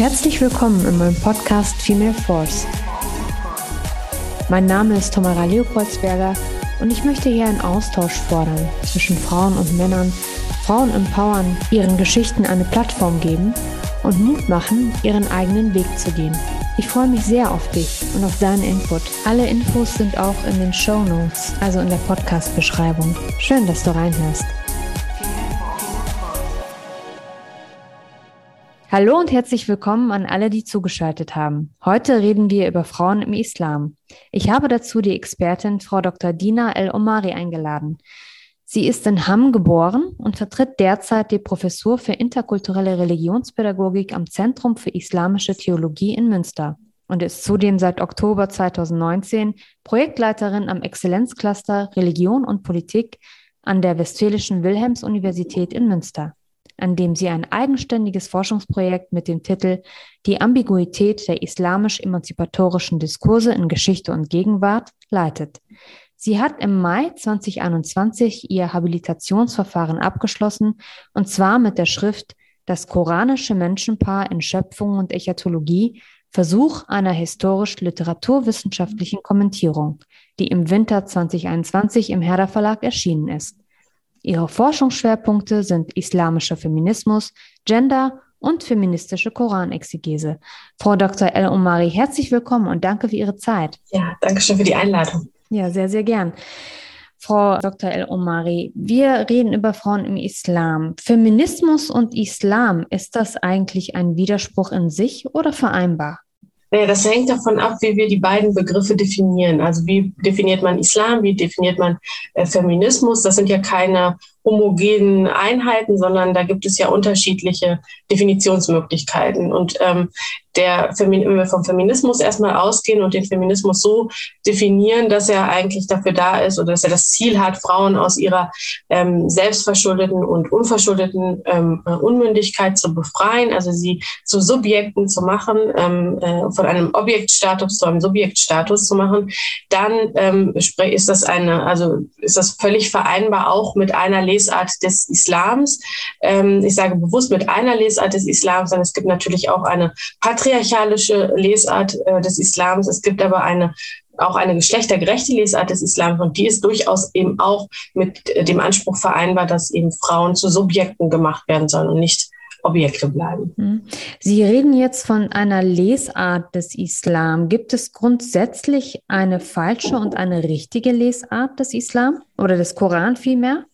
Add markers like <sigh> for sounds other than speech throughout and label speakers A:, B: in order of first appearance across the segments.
A: Herzlich willkommen in meinem Podcast Female Force. Mein Name ist Tamara Leopoldsberger und ich möchte hier einen Austausch fordern zwischen Frauen und Männern, Frauen empowern, ihren Geschichten eine Plattform geben und Mut machen, ihren eigenen Weg zu gehen. Ich freue mich sehr auf dich und auf deinen Input. Alle Infos sind auch in den Show Notes, also in der Podcast-Beschreibung. Schön, dass du reinhörst. Hallo und herzlich willkommen an alle, die zugeschaltet haben. Heute reden wir über Frauen im Islam. Ich habe dazu die Expertin Frau Dr. Dina El-Omari eingeladen. Sie ist in Hamm geboren und vertritt derzeit die Professur für interkulturelle Religionspädagogik am Zentrum für Islamische Theologie in Münster und ist zudem seit Oktober 2019 Projektleiterin am Exzellenzcluster Religion und Politik an der Westfälischen Wilhelms-Universität in Münster an dem sie ein eigenständiges Forschungsprojekt mit dem Titel Die Ambiguität der islamisch-emanzipatorischen Diskurse in Geschichte und Gegenwart leitet. Sie hat im Mai 2021 ihr Habilitationsverfahren abgeschlossen, und zwar mit der Schrift Das koranische Menschenpaar in Schöpfung und Echatologie, Versuch einer historisch-literaturwissenschaftlichen Kommentierung, die im Winter 2021 im Herder Verlag erschienen ist. Ihre Forschungsschwerpunkte sind islamischer Feminismus, Gender und feministische Koranexegese. Frau Dr. El Omari, herzlich willkommen und danke für Ihre Zeit.
B: Ja, danke schön für die Einladung.
A: Ja, sehr, sehr gern. Frau Dr. El Omari, wir reden über Frauen im Islam. Feminismus und Islam, ist das eigentlich ein Widerspruch in sich oder vereinbar?
B: Naja, das hängt davon ab, wie wir die beiden Begriffe definieren. Also wie definiert man Islam, wie definiert man äh, Feminismus? Das sind ja keine homogenen Einheiten, sondern da gibt es ja unterschiedliche Definitionsmöglichkeiten. Und ähm, der Femin wenn wir vom Feminismus erstmal ausgehen und den Feminismus so definieren, dass er eigentlich dafür da ist oder dass er das Ziel hat, Frauen aus ihrer ähm, selbstverschuldeten und unverschuldeten ähm, Unmündigkeit zu befreien, also sie zu Subjekten zu machen, ähm, äh, von einem Objektstatus zu einem Subjektstatus zu machen, dann ähm, ist das eine, also ist das völlig vereinbar auch mit einer Lesart des Islams. Ähm, ich sage bewusst mit einer Lesart des Islams, denn es gibt natürlich auch eine patriarchalische Lesart äh, des Islams. Es gibt aber eine auch eine geschlechtergerechte Lesart des Islams und die ist durchaus eben auch mit dem Anspruch vereinbar, dass eben Frauen zu Subjekten gemacht werden sollen und nicht Objekte bleiben. Hm.
A: Sie reden jetzt von einer Lesart des Islam. Gibt es grundsätzlich eine falsche und eine richtige Lesart des Islam oder des Koran vielmehr?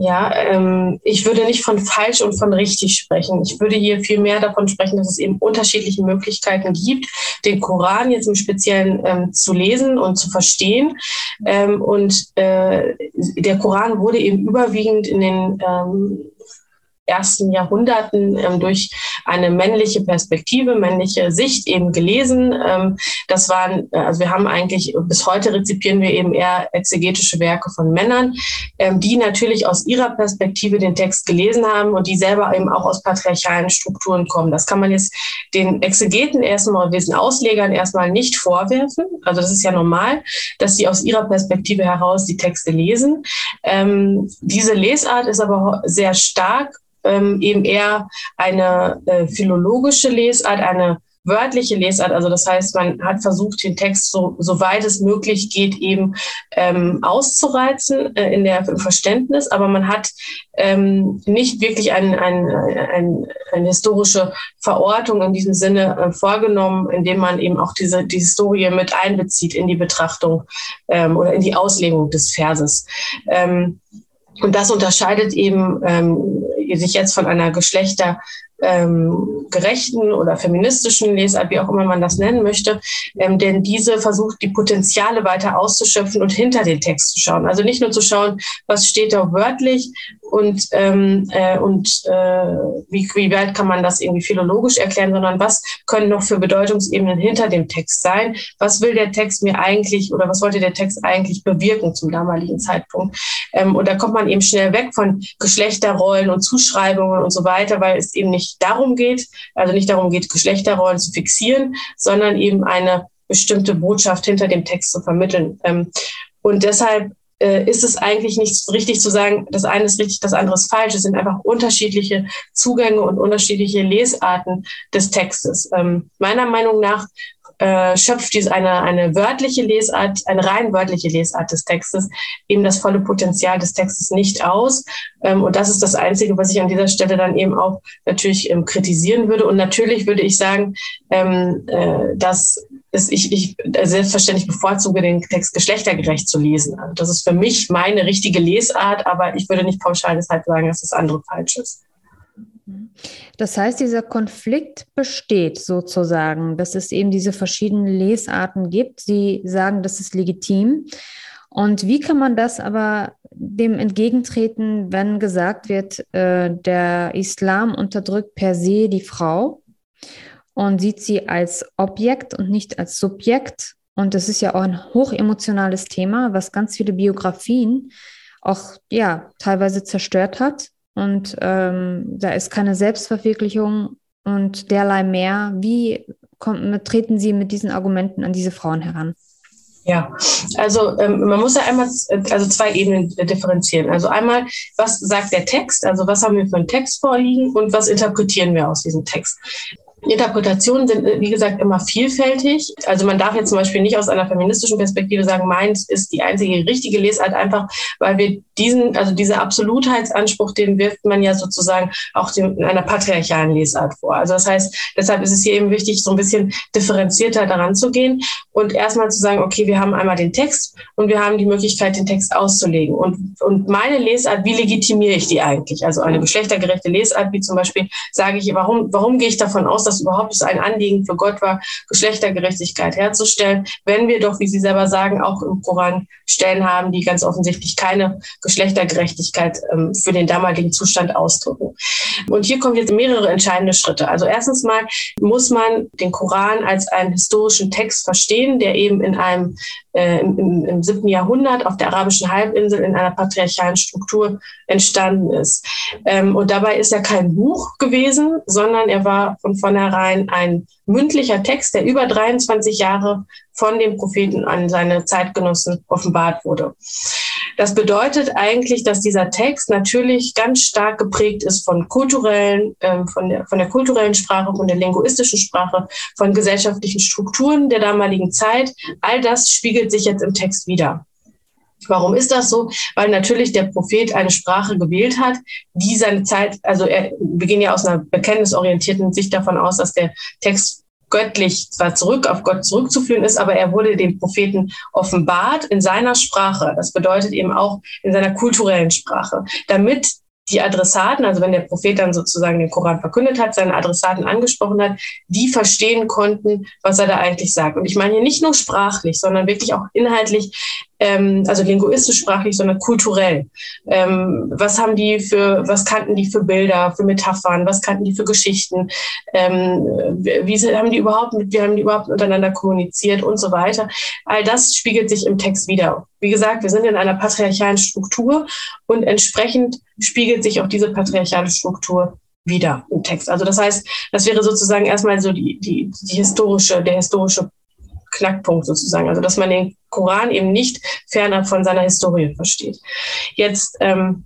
B: Ja, ähm, ich würde nicht von falsch und von richtig sprechen. Ich würde hier viel mehr davon sprechen, dass es eben unterschiedliche Möglichkeiten gibt, den Koran jetzt im Speziellen ähm, zu lesen und zu verstehen. Ähm, und äh, der Koran wurde eben überwiegend in den ähm, ersten Jahrhunderten ähm, durch eine männliche Perspektive, männliche Sicht eben gelesen. Ähm, das waren, äh, also wir haben eigentlich bis heute rezipieren wir eben eher exegetische Werke von Männern, ähm, die natürlich aus ihrer Perspektive den Text gelesen haben und die selber eben auch aus patriarchalen Strukturen kommen. Das kann man jetzt den Exegeten erstmal, diesen Auslegern erstmal nicht vorwerfen. Also das ist ja normal, dass sie aus ihrer Perspektive heraus die Texte lesen. Ähm, diese Lesart ist aber sehr stark ähm, eben eher eine äh, philologische Lesart, eine wörtliche Lesart. Also das heißt, man hat versucht, den Text so, so weit es möglich geht, eben ähm, auszureizen äh, in der im Verständnis, aber man hat ähm, nicht wirklich ein, ein, ein, eine historische Verortung in diesem Sinne äh, vorgenommen, indem man eben auch diese die Historie mit einbezieht in die Betrachtung ähm, oder in die Auslegung des Verses. Ähm, und das unterscheidet eben ähm, sich jetzt von einer Geschlechter ähm, oder feministischen Lesart, wie auch immer man das nennen möchte, ähm, denn diese versucht, die Potenziale weiter auszuschöpfen und hinter den Text zu schauen. Also nicht nur zu schauen, was steht da wörtlich und, ähm, äh, und äh, wie, wie weit kann man das irgendwie philologisch erklären, sondern was können noch für Bedeutungsebenen hinter dem Text sein? Was will der Text mir eigentlich oder was wollte der Text eigentlich bewirken zum damaligen Zeitpunkt? Ähm, und da kommt man eben schnell weg von Geschlechterrollen und Zuschreibungen und so weiter, weil es eben nicht darum geht, also nicht darum geht, Geschlechterrollen zu fixieren, sondern eben eine bestimmte Botschaft hinter dem Text zu vermitteln. Ähm, und deshalb äh, ist es eigentlich nicht richtig zu sagen, das eine ist richtig, das andere ist falsch. Es sind einfach unterschiedliche Zugänge und unterschiedliche Lesarten des Textes. Ähm, meiner Meinung nach äh, schöpft dies eine, eine wörtliche Lesart, eine rein wörtliche Lesart des Textes eben das volle Potenzial des Textes nicht aus. Ähm, und das ist das Einzige, was ich an dieser Stelle dann eben auch natürlich ähm, kritisieren würde. Und natürlich würde ich sagen, ähm, äh, dass es, ich, ich selbstverständlich bevorzuge, den Text geschlechtergerecht zu lesen. Also das ist für mich meine richtige Lesart, aber ich würde nicht pauschal deshalb sagen, dass das andere falsch ist.
A: Das heißt, dieser Konflikt besteht sozusagen, dass es eben diese verschiedenen Lesarten gibt. Sie sagen, das ist legitim. Und wie kann man das aber dem entgegentreten, wenn gesagt wird, äh, der Islam unterdrückt per se die Frau und sieht sie als Objekt und nicht als Subjekt? Und das ist ja auch ein hochemotionales Thema, was ganz viele Biografien auch ja teilweise zerstört hat. Und ähm, da ist keine Selbstverwirklichung und derlei mehr. Wie kommt, treten Sie mit diesen Argumenten an diese Frauen heran?
B: Ja, also ähm, man muss ja einmal also zwei Ebenen differenzieren. Also einmal, was sagt der Text, also was haben wir für einen Text vorliegen und was interpretieren wir aus diesem Text. Interpretationen sind, äh, wie gesagt, immer vielfältig. Also man darf jetzt zum Beispiel nicht aus einer feministischen Perspektive sagen, meins ist die einzige richtige Lesart, einfach weil wir diesen, also dieser Absolutheitsanspruch, den wirft man ja sozusagen auch in einer patriarchalen Lesart vor. Also das heißt, deshalb ist es hier eben wichtig, so ein bisschen differenzierter daran zu gehen und erstmal zu sagen, okay, wir haben einmal den Text und wir haben die Möglichkeit, den Text auszulegen. Und, und meine Lesart, wie legitimiere ich die eigentlich? Also eine geschlechtergerechte Lesart, wie zum Beispiel sage ich, warum, warum gehe ich davon aus, dass überhaupt es ein Anliegen für Gott war, Geschlechtergerechtigkeit herzustellen, wenn wir doch, wie Sie selber sagen, auch im Koran Stellen haben, die ganz offensichtlich keine Geschlechtergerechtigkeit ähm, für den damaligen Zustand ausdrücken. Und hier kommen jetzt mehrere entscheidende Schritte. Also erstens mal muss man den Koran als einen historischen Text verstehen, der eben in einem äh, im, im siebten Jahrhundert auf der arabischen Halbinsel in einer patriarchalen Struktur entstanden ist. Ähm, und dabei ist er kein Buch gewesen, sondern er war von vornherein ein mündlicher Text, der über 23 Jahre von dem Propheten an seine Zeitgenossen offenbart wurde. Das bedeutet eigentlich, dass dieser Text natürlich ganz stark geprägt ist von kulturellen, äh, von, der, von der kulturellen Sprache, von der linguistischen Sprache, von gesellschaftlichen Strukturen der damaligen Zeit. All das spiegelt sich jetzt im Text wieder. Warum ist das so? Weil natürlich der Prophet eine Sprache gewählt hat, die seine Zeit, also er, wir gehen ja aus einer bekenntnisorientierten Sicht davon aus, dass der Text göttlich zwar zurück auf Gott zurückzuführen ist, aber er wurde dem Propheten offenbart in seiner Sprache. Das bedeutet eben auch in seiner kulturellen Sprache, damit die Adressaten, also wenn der Prophet dann sozusagen den Koran verkündet hat, seine Adressaten angesprochen hat, die verstehen konnten, was er da eigentlich sagt. Und ich meine hier nicht nur sprachlich, sondern wirklich auch inhaltlich, ähm, also linguistisch sprachlich, sondern kulturell. Ähm, was haben die für, was kannten die für Bilder, für Metaphern, was kannten die für Geschichten, ähm, wie haben die überhaupt mit, wie haben die überhaupt miteinander kommuniziert und so weiter. All das spiegelt sich im Text wieder. Wie gesagt, wir sind in einer patriarchalen Struktur und entsprechend spiegelt sich auch diese patriarchale Struktur wieder im Text. Also das heißt, das wäre sozusagen erstmal so die, die, die historische, der historische Knackpunkt sozusagen. Also dass man den Koran eben nicht fernab von seiner Historie versteht. Jetzt ähm,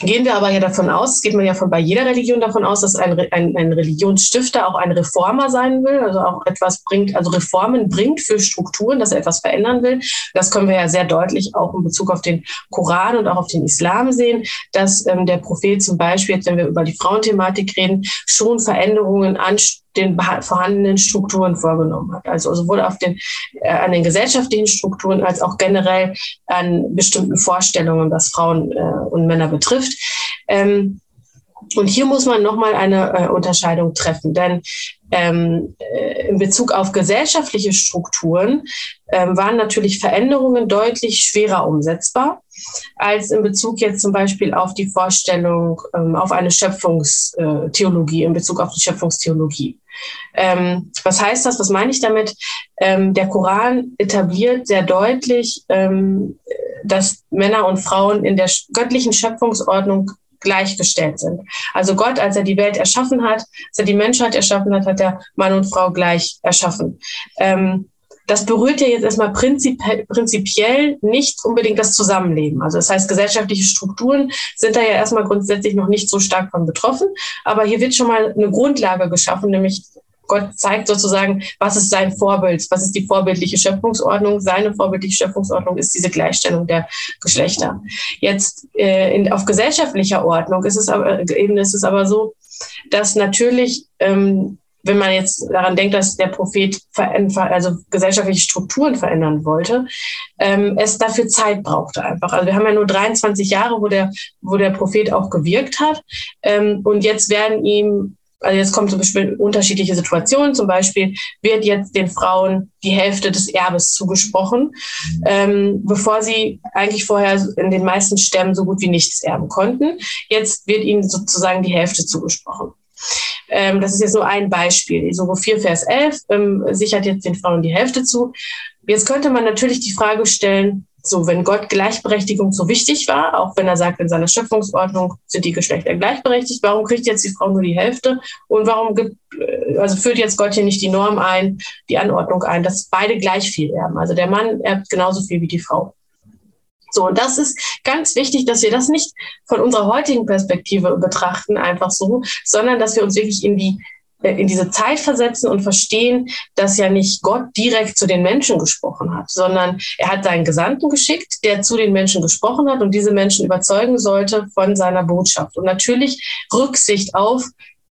B: gehen wir aber ja davon aus, geht man ja von bei jeder Religion davon aus, dass ein, ein, ein Religionsstifter auch ein Reformer sein will, also auch etwas bringt, also Reformen bringt für Strukturen, dass er etwas verändern will. Das können wir ja sehr deutlich auch in Bezug auf den Koran und auch auf den Islam sehen, dass ähm, der Prophet zum Beispiel, jetzt wenn wir über die Frauenthematik reden, schon Veränderungen anstrebt den vorhandenen Strukturen vorgenommen hat. Also sowohl auf den, äh, an den gesellschaftlichen Strukturen als auch generell an bestimmten Vorstellungen, was Frauen äh, und Männer betrifft. Ähm, und hier muss man nochmal eine äh, Unterscheidung treffen, denn ähm, äh, in Bezug auf gesellschaftliche Strukturen ähm, waren natürlich Veränderungen deutlich schwerer umsetzbar als in Bezug jetzt zum Beispiel auf die Vorstellung, ähm, auf eine Schöpfungstheologie, in Bezug auf die Schöpfungstheologie. Ähm, was heißt das? Was meine ich damit? Ähm, der Koran etabliert sehr deutlich, ähm, dass Männer und Frauen in der göttlichen Schöpfungsordnung gleichgestellt sind. Also Gott, als er die Welt erschaffen hat, als er die Menschheit erschaffen hat, hat er Mann und Frau gleich erschaffen. Ähm, das berührt ja jetzt erstmal prinzipiell, prinzipiell nicht unbedingt das Zusammenleben. Also das heißt, gesellschaftliche Strukturen sind da ja erstmal grundsätzlich noch nicht so stark von betroffen. Aber hier wird schon mal eine Grundlage geschaffen, nämlich Gott zeigt sozusagen, was ist sein Vorbild, was ist die vorbildliche Schöpfungsordnung. Seine vorbildliche Schöpfungsordnung ist diese Gleichstellung der Geschlechter. Jetzt äh, in, auf gesellschaftlicher Ordnung ist es aber, Ebene ist es aber so, dass natürlich ähm, wenn man jetzt daran denkt, dass der Prophet also gesellschaftliche Strukturen verändern wollte, ähm, es dafür Zeit brauchte einfach. Also wir haben ja nur 23 Jahre, wo der, wo der Prophet auch gewirkt hat. Ähm, und jetzt werden ihm also jetzt kommen zum Beispiel unterschiedliche Situationen. Zum Beispiel wird jetzt den Frauen die Hälfte des Erbes zugesprochen, ähm, bevor sie eigentlich vorher in den meisten Stämmen so gut wie nichts erben konnten. Jetzt wird ihnen sozusagen die Hälfte zugesprochen. Ähm, das ist jetzt nur ein Beispiel. Sogo 4, Vers 11 ähm, sichert jetzt den Frauen die Hälfte zu. Jetzt könnte man natürlich die Frage stellen, so, wenn Gott Gleichberechtigung so wichtig war, auch wenn er sagt, in seiner Schöpfungsordnung sind die Geschlechter gleichberechtigt, warum kriegt jetzt die Frau nur die Hälfte? Und warum gibt, äh, also führt jetzt Gott hier nicht die Norm ein, die Anordnung ein, dass beide gleich viel erben? Also der Mann erbt genauso viel wie die Frau. So, und das ist ganz wichtig, dass wir das nicht von unserer heutigen Perspektive betrachten, einfach so, sondern dass wir uns wirklich in die in diese Zeit versetzen und verstehen, dass ja nicht Gott direkt zu den Menschen gesprochen hat, sondern er hat seinen Gesandten geschickt, der zu den Menschen gesprochen hat und diese Menschen überzeugen sollte von seiner Botschaft. Und natürlich Rücksicht auf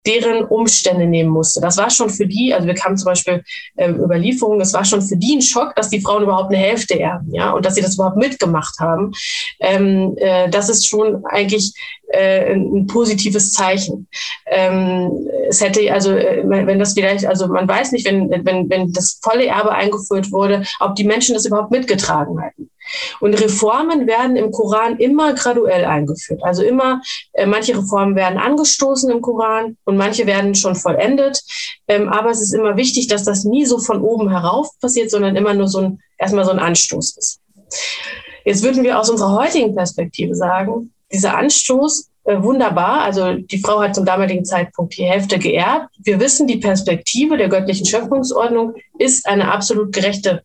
B: deren Umstände nehmen musste. Das war schon für die, also wir kamen zum Beispiel äh, Überlieferungen, das war schon für die ein Schock, dass die Frauen überhaupt eine Hälfte erben, ja, und dass sie das überhaupt mitgemacht haben. Ähm, äh, das ist schon eigentlich äh, ein positives Zeichen. Ähm, es hätte also, äh, wenn das vielleicht, also man weiß nicht, wenn, wenn, wenn das volle Erbe eingeführt wurde, ob die Menschen das überhaupt mitgetragen hätten. Und Reformen werden im Koran immer graduell eingeführt. Also immer, äh, manche Reformen werden angestoßen im Koran und manche werden schon vollendet. Ähm, aber es ist immer wichtig, dass das nie so von oben herauf passiert, sondern immer nur so ein, erstmal so ein Anstoß ist. Jetzt würden wir aus unserer heutigen Perspektive sagen, dieser Anstoß äh, wunderbar. Also die Frau hat zum damaligen Zeitpunkt die Hälfte geerbt. Wir wissen, die Perspektive der göttlichen Schöpfungsordnung ist eine absolut gerechte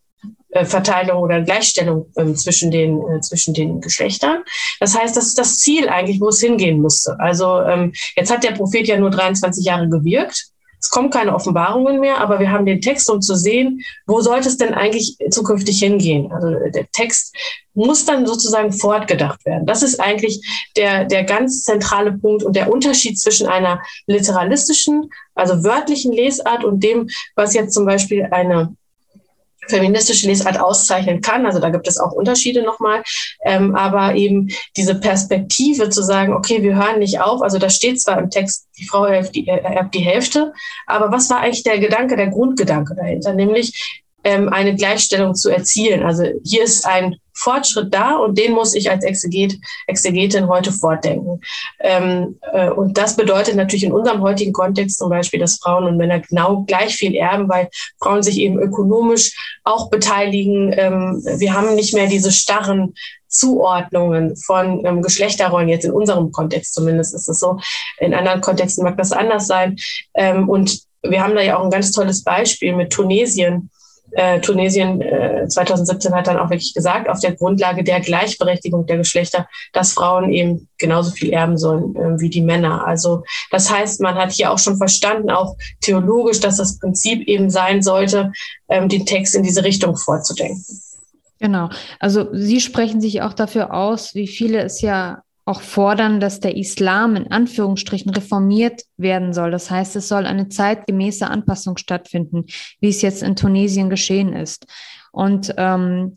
B: Verteilung oder Gleichstellung ähm, zwischen, den, äh, zwischen den Geschlechtern. Das heißt, das ist das Ziel eigentlich, wo es hingehen musste. Also ähm, jetzt hat der Prophet ja nur 23 Jahre gewirkt. Es kommen keine Offenbarungen mehr, aber wir haben den Text, um zu sehen, wo sollte es denn eigentlich zukünftig hingehen. Also der Text muss dann sozusagen fortgedacht werden. Das ist eigentlich der, der ganz zentrale Punkt und der Unterschied zwischen einer literalistischen, also wörtlichen Lesart und dem, was jetzt zum Beispiel eine feministische Lesart auszeichnen kann. Also da gibt es auch Unterschiede nochmal. Ähm, aber eben diese Perspektive zu sagen, okay, wir hören nicht auf. Also da steht zwar im Text, die Frau erbt die, erbt die Hälfte, aber was war eigentlich der Gedanke, der Grundgedanke dahinter? Nämlich ähm, eine Gleichstellung zu erzielen. Also hier ist ein Fortschritt da und den muss ich als Exeget, Exegetin heute fortdenken. Ähm, äh, und das bedeutet natürlich in unserem heutigen Kontext zum Beispiel, dass Frauen und Männer genau gleich viel erben, weil Frauen sich eben ökonomisch auch beteiligen. Ähm, wir haben nicht mehr diese starren Zuordnungen von ähm, Geschlechterrollen, jetzt in unserem Kontext zumindest ist es so. In anderen Kontexten mag das anders sein. Ähm, und wir haben da ja auch ein ganz tolles Beispiel mit Tunesien, äh, Tunesien äh, 2017 hat dann auch wirklich gesagt, auf der Grundlage der Gleichberechtigung der Geschlechter, dass Frauen eben genauso viel erben sollen äh, wie die Männer. Also das heißt, man hat hier auch schon verstanden, auch theologisch, dass das Prinzip eben sein sollte, ähm, den Text in diese Richtung vorzudenken.
A: Genau. Also Sie sprechen sich auch dafür aus, wie viele es ja auch fordern, dass der Islam in Anführungsstrichen reformiert werden soll. Das heißt, es soll eine zeitgemäße Anpassung stattfinden, wie es jetzt in Tunesien geschehen ist. Und ähm,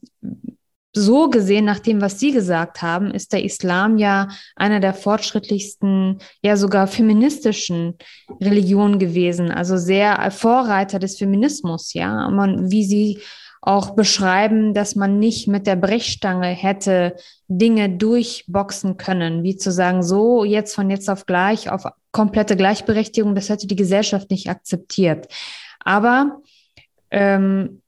A: so gesehen, nach dem, was Sie gesagt haben, ist der Islam ja einer der fortschrittlichsten, ja sogar feministischen Religionen gewesen, also sehr Vorreiter des Feminismus, ja. Man, wie Sie auch beschreiben, dass man nicht mit der Brechstange hätte Dinge durchboxen können, wie zu sagen, so jetzt von jetzt auf gleich, auf komplette Gleichberechtigung, das hätte die Gesellschaft nicht akzeptiert. Aber ähm,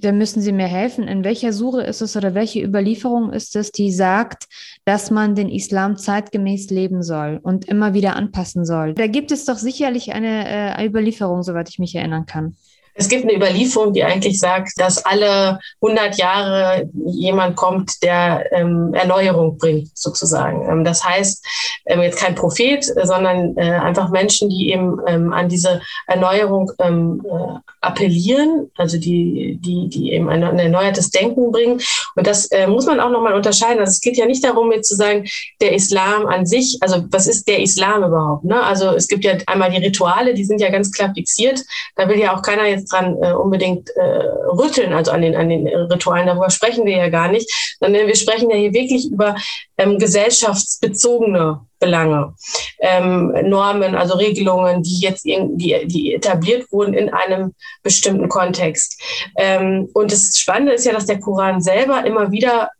A: da müssen Sie mir helfen. In welcher Sure ist es oder welche Überlieferung ist es, die sagt, dass man den Islam zeitgemäß leben soll und immer wieder anpassen soll? Da gibt es doch sicherlich eine äh, Überlieferung, soweit ich mich erinnern kann.
B: Es gibt eine Überlieferung, die eigentlich sagt, dass alle 100 Jahre jemand kommt, der ähm, Erneuerung bringt, sozusagen. Ähm, das heißt, ähm, jetzt kein Prophet, sondern äh, einfach Menschen, die eben ähm, an diese Erneuerung ähm, äh, appellieren, also die, die, die eben ein, ein erneuertes Denken bringen. Und das äh, muss man auch nochmal unterscheiden. Also es geht ja nicht darum, jetzt zu sagen, der Islam an sich, also was ist der Islam überhaupt? Ne? Also es gibt ja einmal die Rituale, die sind ja ganz klar fixiert. Da will ja auch keiner jetzt dran äh, unbedingt äh, rütteln, also an den, an den Ritualen. Darüber sprechen wir ja gar nicht, sondern wir sprechen ja hier wirklich über ähm, gesellschaftsbezogene Belange, ähm, Normen, also Regelungen, die jetzt irgendwie, die etabliert wurden in einem bestimmten Kontext. Ähm, und das Spannende ist ja, dass der Koran selber immer wieder äh,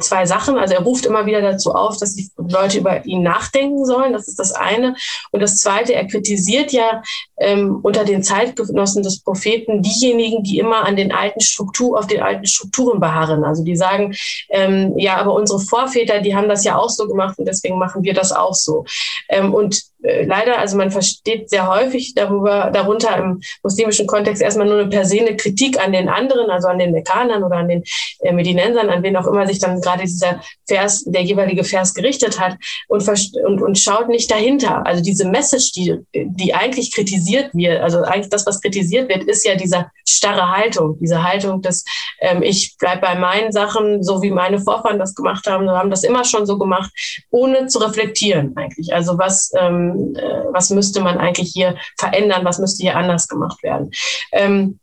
B: zwei Sachen. Also er ruft immer wieder dazu auf, dass die Leute über ihn nachdenken sollen. Das ist das eine. Und das zweite, er kritisiert ja ähm, unter den Zeitgenossen des Propheten diejenigen, die immer an den alten Struktur, auf den alten Strukturen beharren. Also die sagen, ähm, ja, aber unsere Vorväter, die haben das ja auch so gemacht und deswegen machen wir das auch so. Ähm, und äh, leider, also man versteht sehr häufig darüber, darunter im muslimischen Kontext erstmal nur eine per se eine Kritik an den anderen, also an den Mekkanern oder an den äh, Medinensern, an wen auch immer sich dann gerade dieser Vers, der jeweilige Vers gerichtet hat und, und, und schaut nicht dahinter. Also diese Message, die, die eigentlich kritisiert wird, also eigentlich das, was kritisiert wird, ist ja diese starre Haltung, diese Haltung, dass ähm, ich bleib bei meinen Sachen, so wie meine Vorfahren das gemacht haben, haben das immer schon so gemacht, ohne zu reflektieren eigentlich. Also was ähm, äh, was müsste man eigentlich hier verändern, was müsste hier anders gemacht werden. Ähm,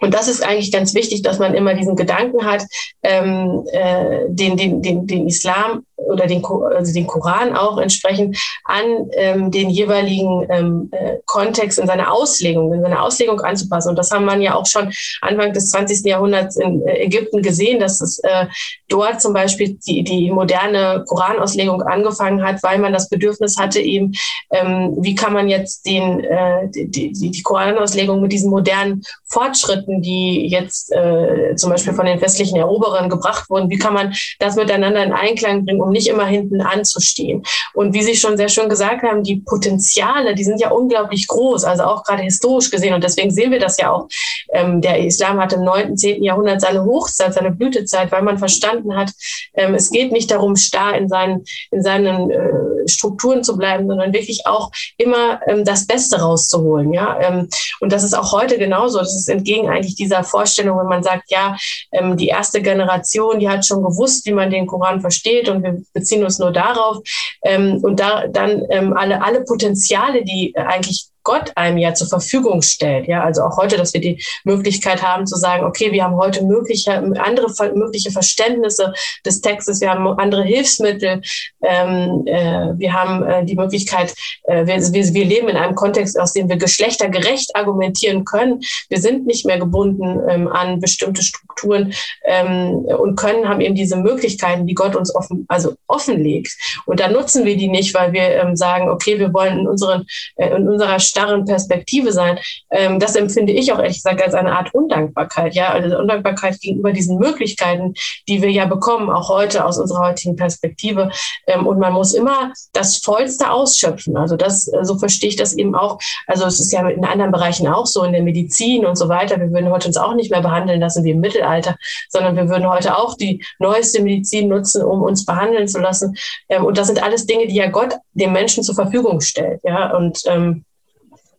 B: und das ist eigentlich ganz wichtig, dass man immer diesen Gedanken hat, ähm, äh, den, den, den, den Islam oder den, also den Koran auch entsprechend an ähm, den jeweiligen ähm, äh, Kontext in seiner Auslegung, in seiner Auslegung anzupassen. Und das haben man ja auch schon Anfang des 20. Jahrhunderts in äh, Ägypten gesehen, dass es äh, dort zum Beispiel die, die moderne Koranauslegung angefangen hat, weil man das Bedürfnis hatte, eben, ähm, wie kann man jetzt den, äh, die, die, Koranauslegung mit diesen modernen Fortschritten, die jetzt äh, zum Beispiel von den westlichen Eroberern gebracht wurden, wie kann man das miteinander in Einklang bringen, um nicht immer hinten anzustehen. Und wie Sie schon sehr schön gesagt haben, die Potenziale, die sind ja unglaublich groß, also auch gerade historisch gesehen. Und deswegen sehen wir das ja auch. Ähm, der Islam hat im 9., 10. Jahrhundert seine Hochzeit, seine Blütezeit, weil man verstanden hat, ähm, es geht nicht darum, starr in seinen, in seinen äh, Strukturen zu bleiben, sondern wirklich auch immer ähm, das Beste rauszuholen. Ja? Ähm, und das ist auch heute genauso. Das ist entgegen eigentlich dieser Vorstellung, wenn man sagt, ja, ähm, die erste Generation, die hat schon gewusst, wie man den Koran versteht und wir beziehen uns nur darauf. Ähm, und da dann ähm, alle, alle Potenziale, die eigentlich Gott einem ja zur Verfügung stellt. Ja, also auch heute, dass wir die Möglichkeit haben zu sagen, okay, wir haben heute mögliche, andere mögliche Verständnisse des Textes, wir haben andere Hilfsmittel, ähm, äh, wir haben äh, die Möglichkeit, äh, wir, wir, leben in einem Kontext, aus dem wir geschlechtergerecht argumentieren können. Wir sind nicht mehr gebunden ähm, an bestimmte Strukturen ähm, und können, haben eben diese Möglichkeiten, die Gott uns offen, also offenlegt. Und da nutzen wir die nicht, weil wir ähm, sagen, okay, wir wollen in, unseren, äh, in unserer Stadt starren Perspektive sein. Ähm, das empfinde ich auch ehrlich gesagt als eine Art Undankbarkeit, ja, also Undankbarkeit gegenüber diesen Möglichkeiten, die wir ja bekommen, auch heute aus unserer heutigen Perspektive. Ähm, und man muss immer das Vollste ausschöpfen. Also das, äh, so verstehe ich das eben auch. Also es ist ja in anderen Bereichen auch so, in der Medizin und so weiter. Wir würden heute uns auch nicht mehr behandeln lassen wie im Mittelalter, sondern wir würden heute auch die neueste Medizin nutzen, um uns behandeln zu lassen. Ähm, und das sind alles Dinge, die ja Gott dem Menschen zur Verfügung stellt. Ja, und ähm,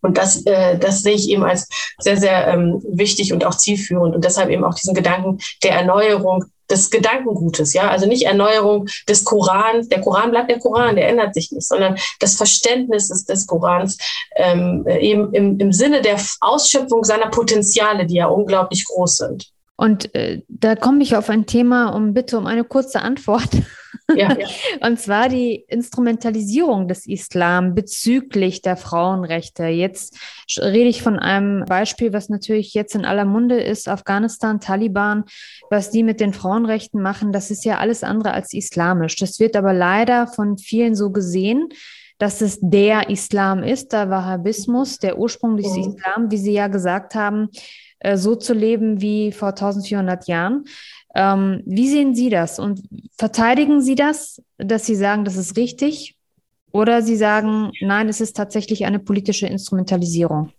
B: und das, äh, das sehe ich eben als sehr, sehr ähm, wichtig und auch zielführend und deshalb eben auch diesen Gedanken der Erneuerung des Gedankengutes, ja, also nicht Erneuerung des Korans. Der Koran bleibt der Koran, der ändert sich nicht, sondern das Verständnis des, des Korans ähm, eben im, im Sinne der Ausschöpfung seiner Potenziale, die ja unglaublich groß sind.
A: Und äh, da komme ich auf ein Thema um bitte um eine kurze Antwort. Ja. <laughs> Und zwar die Instrumentalisierung des Islam bezüglich der Frauenrechte. Jetzt rede ich von einem Beispiel, was natürlich jetzt in aller Munde ist, Afghanistan, Taliban, was die mit den Frauenrechten machen, das ist ja alles andere als islamisch. Das wird aber leider von vielen so gesehen dass es der Islam ist, der Wahhabismus, der Ursprung des mhm. Islam, wie Sie ja gesagt haben, äh, so zu leben wie vor 1400 Jahren. Ähm, wie sehen Sie das und verteidigen Sie das, dass Sie sagen, das ist richtig? Oder Sie sagen, nein, es ist tatsächlich eine politische Instrumentalisierung?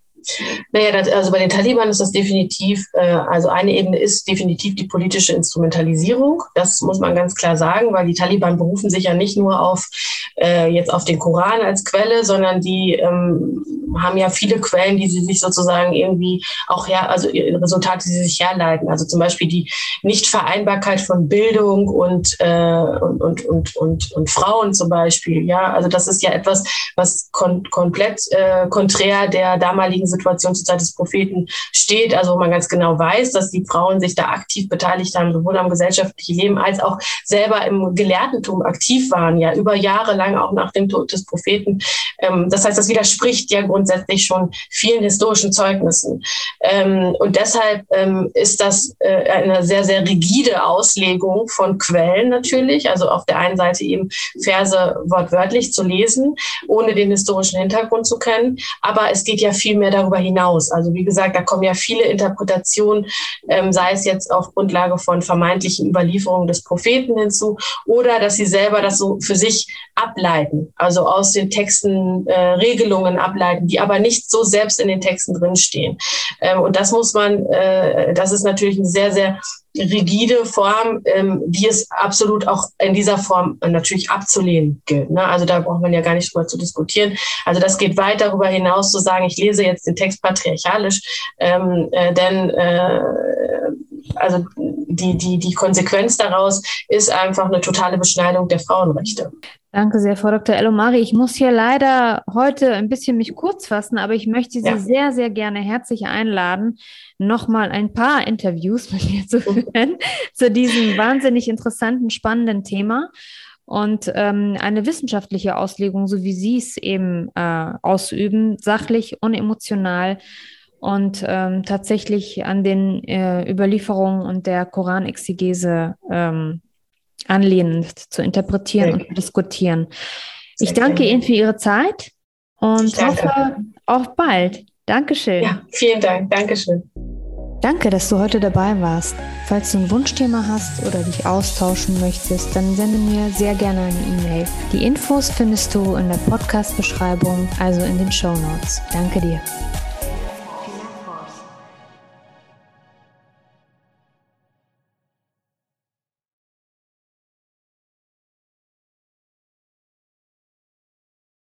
B: Naja, das, also bei den Taliban ist das definitiv, äh, also eine Ebene ist definitiv die politische Instrumentalisierung. Das muss man ganz klar sagen, weil die Taliban berufen sich ja nicht nur auf äh, jetzt auf den Koran als Quelle, sondern die ähm, haben ja viele Quellen, die sie sich sozusagen irgendwie auch her, also Resultate, die sie sich herleiten. Also zum Beispiel die Nichtvereinbarkeit von Bildung und, äh, und, und, und, und, und Frauen zum Beispiel. Ja, also das ist ja etwas, was kon komplett äh, konträr der damaligen Situation zur des Propheten steht. Also wo man ganz genau weiß, dass die Frauen sich da aktiv beteiligt haben, sowohl am gesellschaftlichen Leben als auch selber im Gelehrtentum aktiv waren, ja, über Jahre lang auch nach dem Tod des Propheten. Ähm, das heißt, das widerspricht ja grundsätzlich schon vielen historischen Zeugnissen. Ähm, und deshalb ähm, ist das äh, eine sehr, sehr rigide Auslegung von Quellen natürlich. Also auf der einen Seite eben Verse wortwörtlich zu lesen, ohne den historischen Hintergrund zu kennen. Aber es geht ja viel mehr darüber hinaus. Also wie gesagt, da kommen ja viele Interpretationen, ähm, sei es jetzt auf Grundlage von vermeintlichen Überlieferungen des Propheten hinzu oder dass sie selber das so für sich ableiten, also aus den Texten äh, Regelungen ableiten, die aber nicht so selbst in den Texten drinstehen. Ähm, und das muss man, äh, das ist natürlich eine sehr, sehr rigide Form, ähm, die es absolut auch in dieser Form natürlich abzulehnen gilt. Ne? Also da braucht man ja gar nicht drüber zu diskutieren. Also das geht weit darüber hinaus zu sagen, ich lese jetzt den Text patriarchalisch, ähm, äh, denn äh, also die, die, die Konsequenz daraus ist einfach eine totale Beschneidung der Frauenrechte.
A: Danke sehr, Frau Dr. Elomari. Ich muss hier leider heute ein bisschen mich kurz fassen, aber ich möchte Sie ja. sehr, sehr gerne herzlich einladen, nochmal ein paar Interviews mit mir zu mhm. führen zu diesem wahnsinnig interessanten, spannenden Thema und ähm, eine wissenschaftliche Auslegung, so wie Sie es eben äh, ausüben, sachlich und emotional und ähm, tatsächlich an den äh, Überlieferungen und der Koranexegese ähm, anlehnend zu interpretieren und zu diskutieren. Ich danke Ihnen für Ihre Zeit und hoffe auf bald. Dankeschön.
B: Ja, vielen Dank. Dankeschön.
A: Danke, dass du heute dabei warst. Falls du ein Wunschthema hast oder dich austauschen möchtest, dann sende mir sehr gerne eine E-Mail. Die Infos findest du in der Podcast-Beschreibung, also in den Show Notes. Danke dir.